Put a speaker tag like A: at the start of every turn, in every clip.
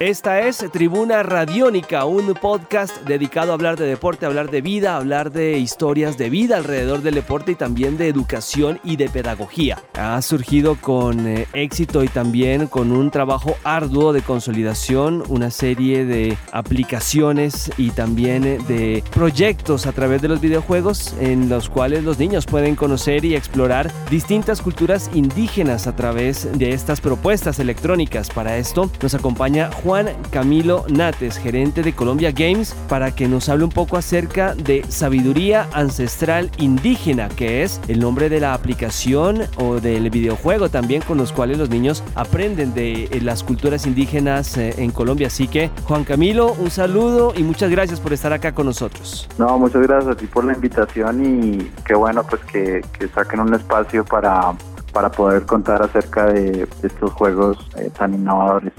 A: Esta es Tribuna Radiónica, un podcast dedicado a hablar de deporte, hablar de vida, a hablar de historias de vida alrededor del deporte y también de educación y de pedagogía. Ha surgido con eh, éxito y también con un trabajo arduo de consolidación, una serie de aplicaciones y también eh, de proyectos a través de los videojuegos en los cuales los niños pueden conocer y explorar distintas culturas indígenas a través de estas propuestas electrónicas. Para esto nos acompaña Juan Juan Camilo Nates, gerente de Colombia Games, para que nos hable un poco acerca de sabiduría ancestral indígena, que es el nombre de la aplicación o del videojuego también con los cuales los niños aprenden de eh, las culturas indígenas eh, en Colombia. Así que, Juan Camilo, un saludo y muchas gracias por estar acá con nosotros.
B: No, muchas gracias a ti por la invitación y qué bueno pues que, saquen un espacio para para poder contar acerca de, estos juegos eh, tan innovadores.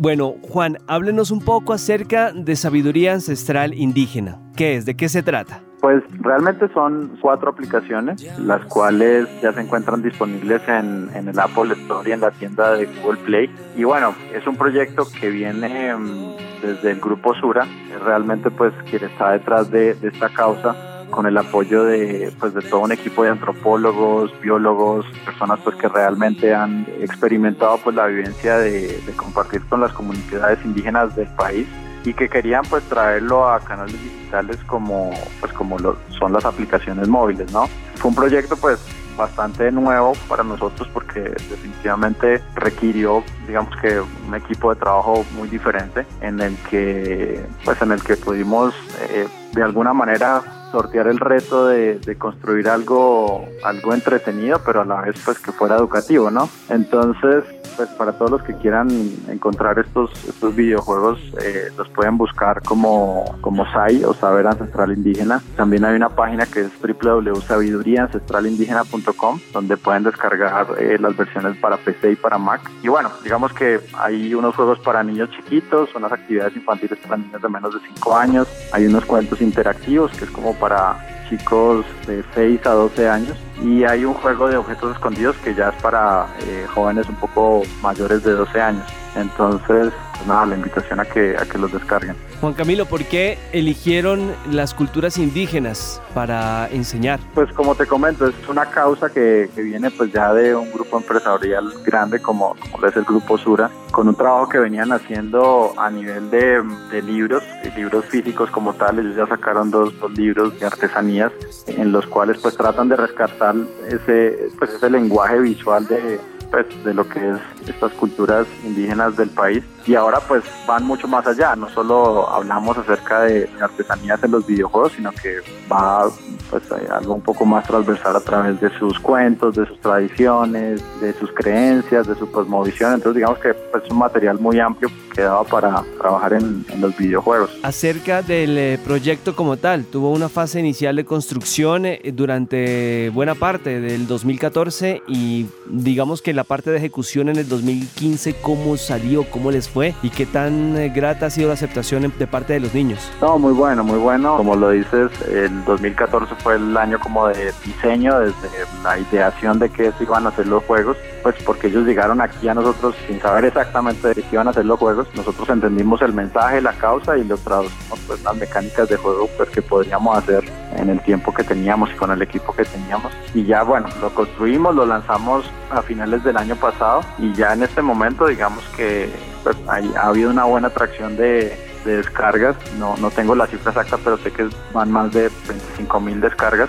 A: Bueno, Juan, háblenos un poco acerca de sabiduría ancestral indígena. ¿Qué es? ¿De qué se trata?
B: Pues realmente son cuatro aplicaciones, las cuales ya se encuentran disponibles en, el Apple Store y en la tienda de Google Play. Y bueno, es un proyecto que viene mm, desde el grupo Sura, realmente pues quien está detrás de esta causa con el apoyo de, pues, de todo un equipo de antropólogos, biólogos, personas pues, que realmente han experimentado pues, la vivencia de, compartir con las comunidades indígenas del país y que querían pues traerlo a canales digitales como pues como lo, son las aplicaciones móviles, ¿no? Fue un proyecto pues bastante nuevo para nosotros porque definitivamente requirió digamos que un equipo de trabajo muy diferente en el que pues en el que pudimos eh, de alguna manera sortear el reto de, de, construir algo, algo entretenido, pero a la vez pues que fuera educativo, ¿no? Entonces, pues para todos los que quieran encontrar estos, estos videojuegos, eh, los pueden buscar como, como SAI o Saber Ancestral Indígena. También hay una página que es www.sabiduriaancestralindígena.com, donde pueden descargar eh, las versiones para PC y para Mac. Y bueno, digamos que hay unos juegos para niños chiquitos, unas actividades infantiles para niños de menos de 5 años, hay unos cuentos interactivos que es como para chicos de 6 a 12 años y hay un juego de objetos escondidos que ya es para eh, jóvenes un poco mayores de 12 años. Entonces, pues nada, la invitación a que, a que los descarguen.
A: Juan Camilo, ¿por qué eligieron las culturas indígenas para enseñar?
B: Pues como te comento, es una causa que, que viene pues ya de un grupo empresarial grande como, como es el Grupo Sura, con un trabajo que venían haciendo a nivel de, de libros, libros físicos como tal, ellos ya sacaron dos, dos libros de artesanías en los cuales pues tratan de rescatar ese, pues ese lenguaje visual de, pues, de lo que es estas culturas indígenas del país y ahora pues van mucho más allá, no solo hablamos acerca de artesanías en los videojuegos, sino que va pues algo un poco más transversal a través de sus cuentos, de sus tradiciones, de sus creencias, de su cosmovisión, entonces digamos que pues, es un material muy amplio que daba para trabajar en, los videojuegos.
A: Acerca del eh, proyecto como tal, tuvo una fase inicial de construcción eh, durante buena parte del 2014 y digamos que la parte de ejecución en el 2015, ¿cómo salió? ¿Cómo les fue? ¿Y qué tan eh, grata ha sido la aceptación de parte de los niños?
B: No, muy bueno, muy bueno. Como lo dices, el 2014 fue el año como de diseño, desde la ideación de qué se iban a hacer los juegos, pues porque ellos llegaron aquí a nosotros sin saber exactamente de qué iban a hacer los juegos. Nosotros entendimos el mensaje, la causa y lo traducimos pues las mecánicas de juego pues que podríamos hacer en el tiempo que teníamos y con el equipo que teníamos. Y ya bueno, lo construimos, lo lanzamos a finales del año pasado y ya en este momento digamos que pues, ha habido una buena atracción de, descargas, no, no tengo la cifra exacta, pero sé que van más de 25 mil descargas.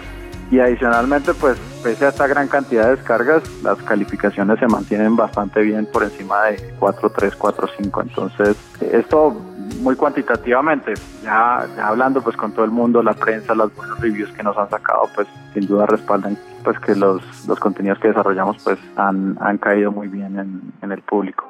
B: Y adicionalmente, pues pese a esta gran cantidad de descargas, las calificaciones se mantienen bastante bien por encima de 4.3, 4.5. Entonces, esto muy cuantitativamente, ya, hablando pues con todo el mundo, la prensa, las buenas reviews que nos han sacado, pues sin duda respaldan pues que los, los contenidos que desarrollamos pues han, han caído muy bien en, en el público.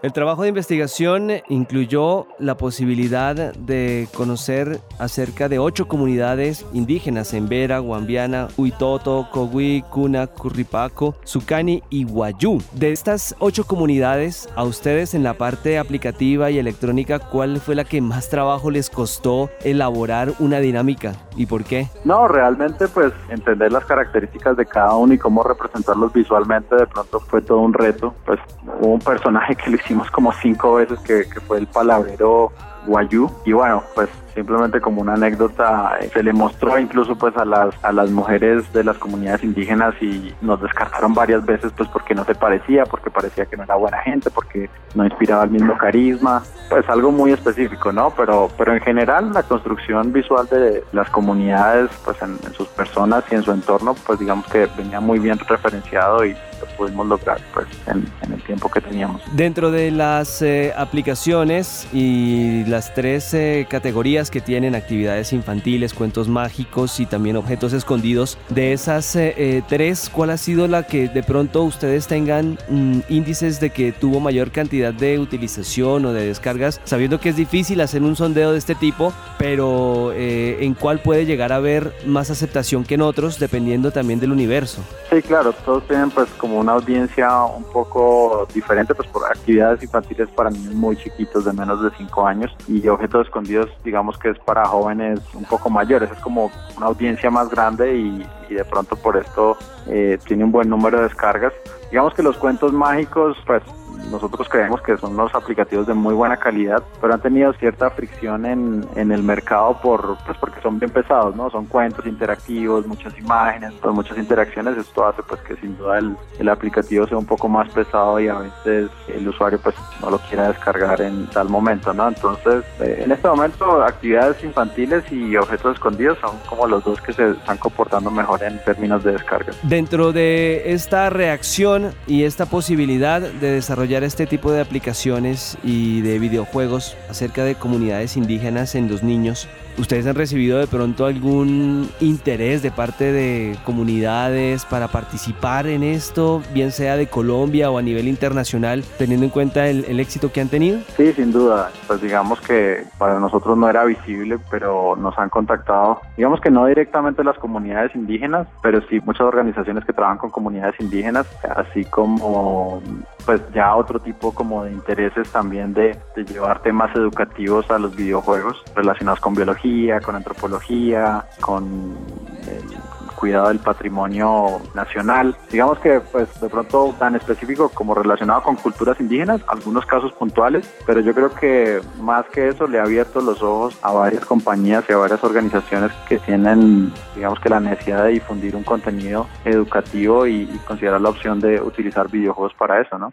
A: El trabajo de investigación incluyó la posibilidad de conocer acerca de ocho comunidades indígenas en Vera, Guambiana, Huitoto, Cogui, Cuna, Curripaco, Sucani y Guayú. De estas ocho comunidades, a ustedes en la parte aplicativa y electrónica, ¿cuál fue la que más trabajo les costó elaborar una dinámica y por qué?
B: No, realmente pues entender las características de cada uno y cómo representarlos visualmente de pronto fue todo un reto. Pues hubo un personaje que lo hicimos como cinco veces que, fue el palabrero Guayú. Y bueno pues simplemente como una anécdota se le mostró incluso pues a las a las mujeres de las comunidades indígenas y nos descartaron varias veces pues porque no se parecía porque parecía que no era buena gente porque no inspiraba el mismo carisma pues algo muy específico no pero pero en general la construcción visual de las comunidades pues en, en sus personas y en su entorno pues digamos que venía muy bien referenciado y lo pudimos lograr pues en, en, el tiempo que teníamos.
A: Dentro de las eh, aplicaciones y las tres eh, categorías que tienen actividades infantiles, cuentos mágicos y también objetos escondidos, de esas eh, tres, ¿cuál ha sido la que de pronto ustedes tengan mm, índices de que tuvo mayor cantidad de utilización o de descargas, sabiendo que es difícil hacer un sondeo de este tipo, pero en cuál puede llegar a haber más aceptación que en otros, dependiendo también del universo?
B: Sí, claro, todos tienen pues como una audiencia un poco diferente, pues por actividades infantiles para niños muy chiquitos de menos de 5 años y objetos escondidos, digamos que es para jóvenes un poco mayores, es como una audiencia más grande y, y de pronto por esto eh, tiene un buen número de descargas. Digamos que los cuentos mágicos, pues nosotros creemos que son unos aplicativos de muy buena calidad, pero han tenido cierta fricción en, en el mercado por, pues porque son bien pesados, ¿no? Son cuentos interactivos, muchas imágenes, pues muchas interacciones. Esto hace pues que sin duda el, el aplicativo sea un poco más pesado y a veces el usuario pues no lo quiera descargar en tal momento, ¿no? Entonces, eh, en este momento actividades infantiles y objetos escondidos son como los dos que se están comportando mejor en términos de descarga.
A: Dentro de esta reacción y esta posibilidad de desarrollar este tipo de aplicaciones y de videojuegos acerca de comunidades indígenas en los niños, ¿ustedes han recibido de pronto algún interés de parte de comunidades para participar en esto, bien sea de Colombia o a nivel internacional, teniendo en cuenta el, éxito que han tenido?
B: Sí, sin duda. Pues digamos que para nosotros no era visible, pero nos han contactado, digamos que no directamente las comunidades indígenas, pero sí muchas organizaciones que trabajan con comunidades indígenas, así como pues ya otro tipo como de intereses también de, llevar temas educativos a los videojuegos relacionados con biología, con antropología, con el cuidado del patrimonio nacional. Digamos que pues de pronto tan específico como relacionado con culturas indígenas, algunos casos puntuales, pero yo creo que más que eso le ha abierto los ojos a varias compañías y a varias organizaciones que tienen digamos que la necesidad de difundir un contenido educativo y, y considerar la opción de utilizar videojuegos para eso, ¿no?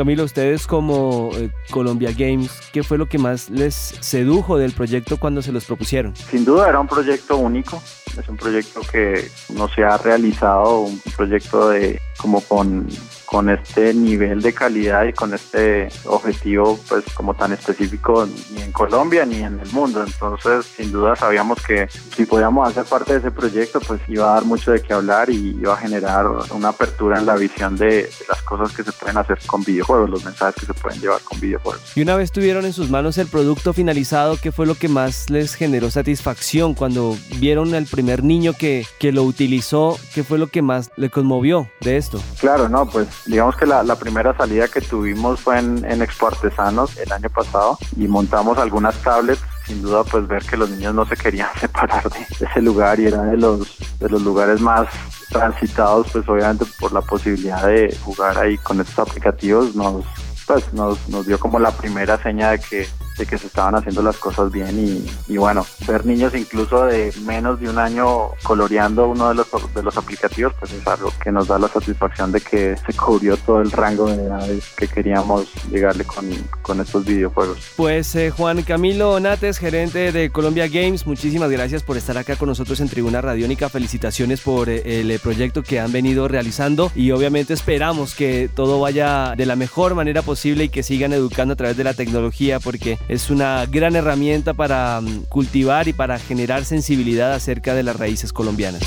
A: Camilo, ustedes como eh, Colombia Games, ¿qué fue lo que más les sedujo del proyecto cuando se los propusieron?
B: Sin duda era un proyecto único, es un proyecto que no se ha realizado, un proyecto de como con con este nivel de calidad y con este objetivo pues como tan específico ni en Colombia ni en el mundo. Entonces sin duda sabíamos que si podíamos hacer parte de ese proyecto pues iba a dar mucho de qué hablar y iba a generar una apertura en la visión de, de las cosas que se pueden hacer con videojuegos, los mensajes que se pueden llevar con videojuegos.
A: Y una vez tuvieron en sus manos el producto finalizado, ¿qué fue lo que más les generó satisfacción cuando vieron al primer niño que, que lo utilizó? ¿Qué fue lo que más le conmovió de esto?
B: Claro, no, pues digamos que la, la, primera salida que tuvimos fue en, Expo Artesanos el año pasado y montamos algunas tablets sin duda pues ver que los niños no se querían separar de ese lugar y era de los de los lugares más transitados pues obviamente por la posibilidad de jugar ahí con estos aplicativos nos pues nos, nos dio como la primera seña de que que se estaban haciendo las cosas bien y, bueno, ver niños incluso de menos de un año coloreando uno de los, de los aplicativos, pues es algo que nos da la satisfacción de que se cubrió todo el rango de edades que queríamos llegarle con, con estos videojuegos.
A: Pues eh, Juan Camilo Nates, gerente de Colombia Games, muchísimas gracias por estar acá con nosotros en Tribuna Radiónica, felicitaciones por eh, el proyecto que han venido realizando y obviamente esperamos que todo vaya de la mejor manera posible y que sigan educando a través de la tecnología porque es una gran herramienta para mm, cultivar y para generar sensibilidad acerca de las raíces colombianas.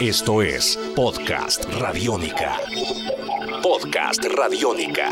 C: Esto es Podcast Radiónica. Podcast Radiónica.